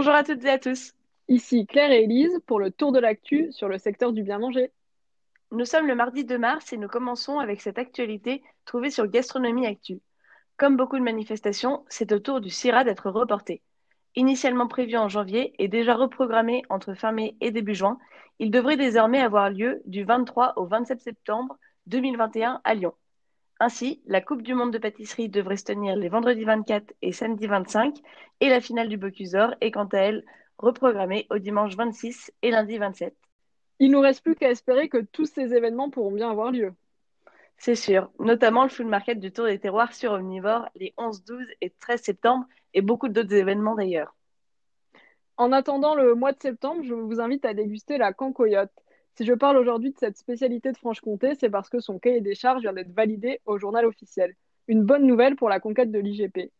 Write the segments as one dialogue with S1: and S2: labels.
S1: Bonjour à toutes et à tous.
S2: Ici Claire et Élise pour le tour de l'actu sur le secteur du bien manger.
S1: Nous sommes le mardi 2 mars et nous commençons avec cette actualité trouvée sur Gastronomie Actu. Comme beaucoup de manifestations, c'est au tour du CIRA d'être reporté. Initialement prévu en janvier et déjà reprogrammé entre fin mai et début juin, il devrait désormais avoir lieu du 23 au 27 septembre 2021 à Lyon. Ainsi, la Coupe du monde de pâtisserie devrait se tenir les vendredis 24 et samedi 25 et la finale du Bocuse d'Or est quant à elle reprogrammée au dimanche 26 et lundi 27.
S2: Il nous reste plus qu'à espérer que tous ces événements pourront bien avoir lieu.
S1: C'est sûr, notamment le full market du Tour des Terroirs sur Omnivore les 11, 12 et 13 septembre et beaucoup d'autres événements d'ailleurs.
S2: En attendant le mois de septembre, je vous invite à déguster la cancoyote. Si je parle aujourd'hui de cette spécialité de Franche-Comté, c'est parce que son cahier des charges vient d'être validé au journal officiel. Une bonne nouvelle pour la conquête de l'IGP.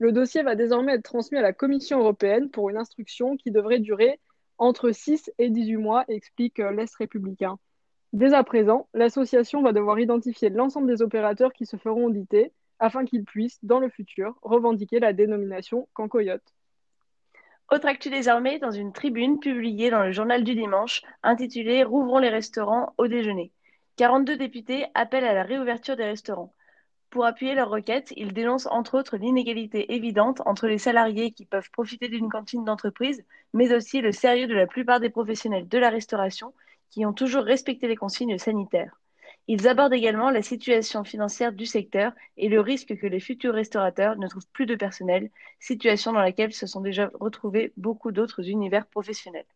S2: Le dossier va désormais être transmis à la Commission européenne pour une instruction qui devrait durer entre 6 et 18 mois, explique euh, l'Est républicain. Dès à présent, l'association va devoir identifier l'ensemble des opérateurs qui se feront auditer afin qu'ils puissent, dans le futur, revendiquer la dénomination Cancoyote.
S1: Autre actu désormais dans une tribune publiée dans le journal du dimanche intitulée Rouvrons les restaurants au déjeuner. 42 députés appellent à la réouverture des restaurants. Pour appuyer leur requête, ils dénoncent entre autres l'inégalité évidente entre les salariés qui peuvent profiter d'une cantine d'entreprise, mais aussi le sérieux de la plupart des professionnels de la restauration qui ont toujours respecté les consignes sanitaires. Ils abordent également la situation financière du secteur et le risque que les futurs restaurateurs ne trouvent plus de personnel, situation dans laquelle se sont déjà retrouvés beaucoup d'autres univers professionnels.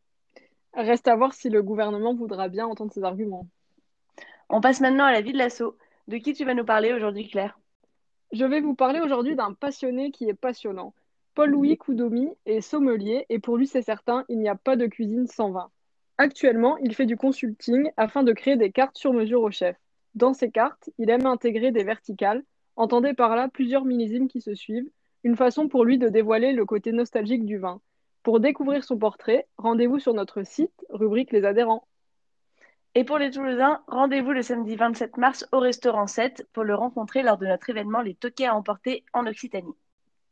S2: Reste à voir si le gouvernement voudra bien entendre ces arguments.
S1: On passe maintenant à la vie de l'assaut. De qui tu vas nous parler aujourd'hui, Claire?
S2: Je vais vous parler aujourd'hui d'un passionné qui est passionnant. Paul-Louis Koudomi est sommelier et pour lui c'est certain, il n'y a pas de cuisine sans vin. Actuellement, il fait du consulting afin de créer des cartes sur mesure au chef. Dans ces cartes, il aime intégrer des verticales, entendez par là plusieurs millésimes qui se suivent, une façon pour lui de dévoiler le côté nostalgique du vin. Pour découvrir son portrait, rendez-vous sur notre site, rubrique Les adhérents.
S1: Et pour les Toulousains, rendez-vous le samedi 27 mars au restaurant 7 pour le rencontrer lors de notre événement Les Toquets à emporter en Occitanie.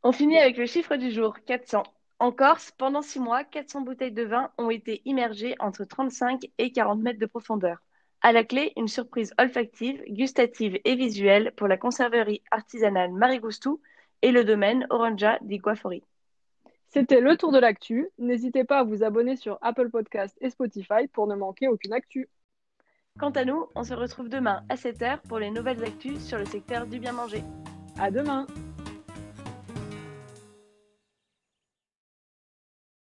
S1: On finit avec le chiffre du jour, 400. En Corse, pendant six mois, 400 bouteilles de vin ont été immergées entre 35 et 40 mètres de profondeur. À la clé, une surprise olfactive, gustative et visuelle pour la conserverie artisanale Marigoustou et le domaine Oranja di Guafori.
S2: C'était le tour de l'actu. N'hésitez pas à vous abonner sur Apple Podcast et Spotify pour ne manquer aucune actu.
S1: Quant à nous, on se retrouve demain à 7h pour les nouvelles actus sur le secteur du bien manger.
S2: À demain!